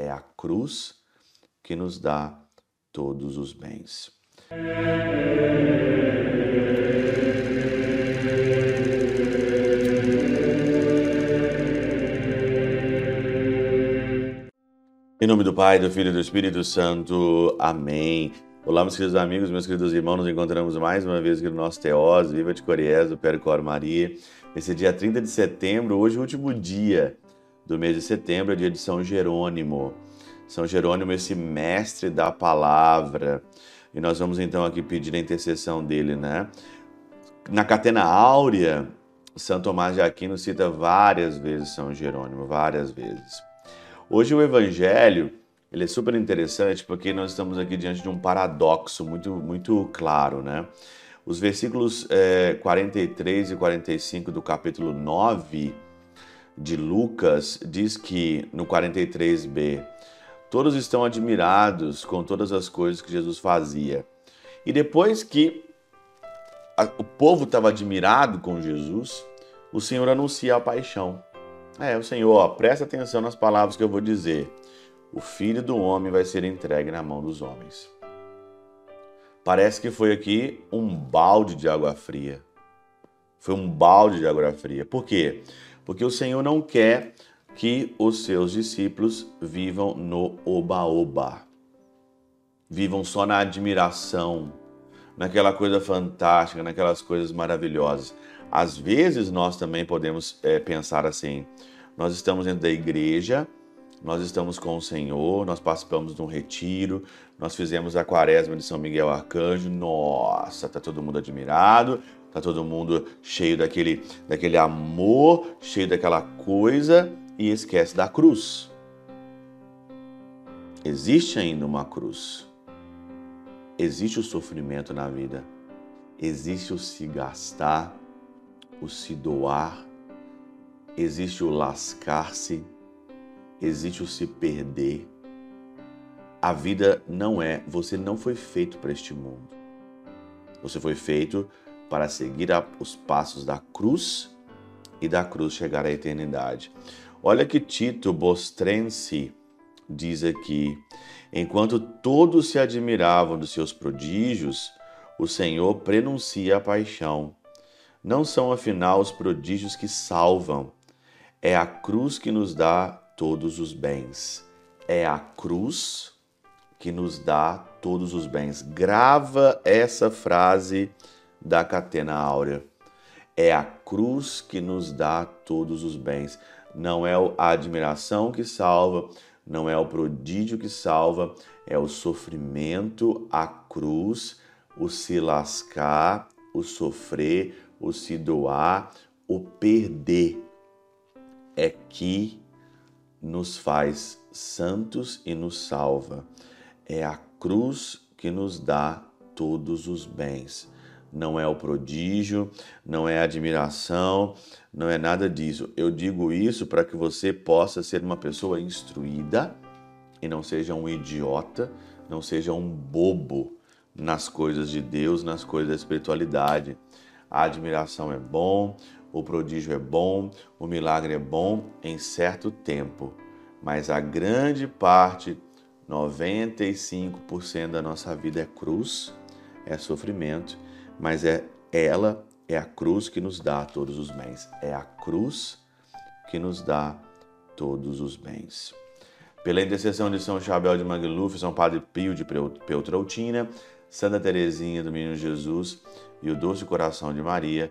É a cruz que nos dá todos os bens. Em nome do Pai, do Filho e do Espírito Santo. Amém. Olá, meus queridos amigos, meus queridos irmãos, nos encontramos mais uma vez aqui no nosso Teós, Viva de Coriés, do Percor Maria. Esse é dia 30 de setembro, hoje é o último dia do mês de setembro, é dia de São Jerônimo. São Jerônimo, esse mestre da palavra. E nós vamos então aqui pedir a intercessão dele, né? Na Catena Áurea, São Tomás de Aquino cita várias vezes São Jerônimo, várias vezes. Hoje o Evangelho ele é super interessante porque nós estamos aqui diante de um paradoxo muito, muito claro, né? Os versículos é, 43 e 45 do capítulo 9 de Lucas diz que no 43b todos estão admirados com todas as coisas que Jesus fazia. E depois que a, o povo estava admirado com Jesus, o Senhor anuncia a paixão. É, o Senhor, ó, presta atenção nas palavras que eu vou dizer. O filho do homem vai ser entregue na mão dos homens. Parece que foi aqui um balde de água fria. Foi um balde de água fria. Por quê? Porque o Senhor não quer que os seus discípulos vivam no oba-oba. Vivam só na admiração, naquela coisa fantástica, naquelas coisas maravilhosas. Às vezes nós também podemos é, pensar assim: nós estamos dentro da igreja, nós estamos com o Senhor, nós participamos de um retiro, nós fizemos a quaresma de São Miguel Arcanjo. Nossa, tá todo mundo admirado, tá todo mundo cheio daquele, daquele amor, cheio daquela coisa e esquece da cruz. Existe ainda uma cruz. Existe o sofrimento na vida. Existe o se gastar, o se doar. Existe o lascar-se existe o se perder. A vida não é, você não foi feito para este mundo. Você foi feito para seguir os passos da cruz e da cruz chegar à eternidade. Olha que Tito Bostrense diz aqui: enquanto todos se admiravam dos seus prodígios, o Senhor prenuncia a paixão. Não são afinal os prodígios que salvam, é a cruz que nos dá todos os bens. É a cruz que nos dá todos os bens. Grava essa frase da Catena Áurea. É a cruz que nos dá todos os bens. Não é a admiração que salva, não é o prodígio que salva, é o sofrimento, a cruz, o se lascar, o sofrer, o se doar, o perder. É que nos faz santos e nos salva. É a cruz que nos dá todos os bens. Não é o prodígio, não é a admiração, não é nada disso. Eu digo isso para que você possa ser uma pessoa instruída e não seja um idiota, não seja um bobo nas coisas de Deus, nas coisas da espiritualidade. A admiração é bom, o prodígio é bom, o milagre é bom em certo tempo, mas a grande parte, 95% da nossa vida é cruz, é sofrimento, mas é ela é a cruz que nos dá todos os bens. É a cruz que nos dá todos os bens. Pela intercessão de São Chabel de Magluf, São Padre Pio de Peltrautina, Santa Teresinha do Menino Jesus e o doce coração de Maria,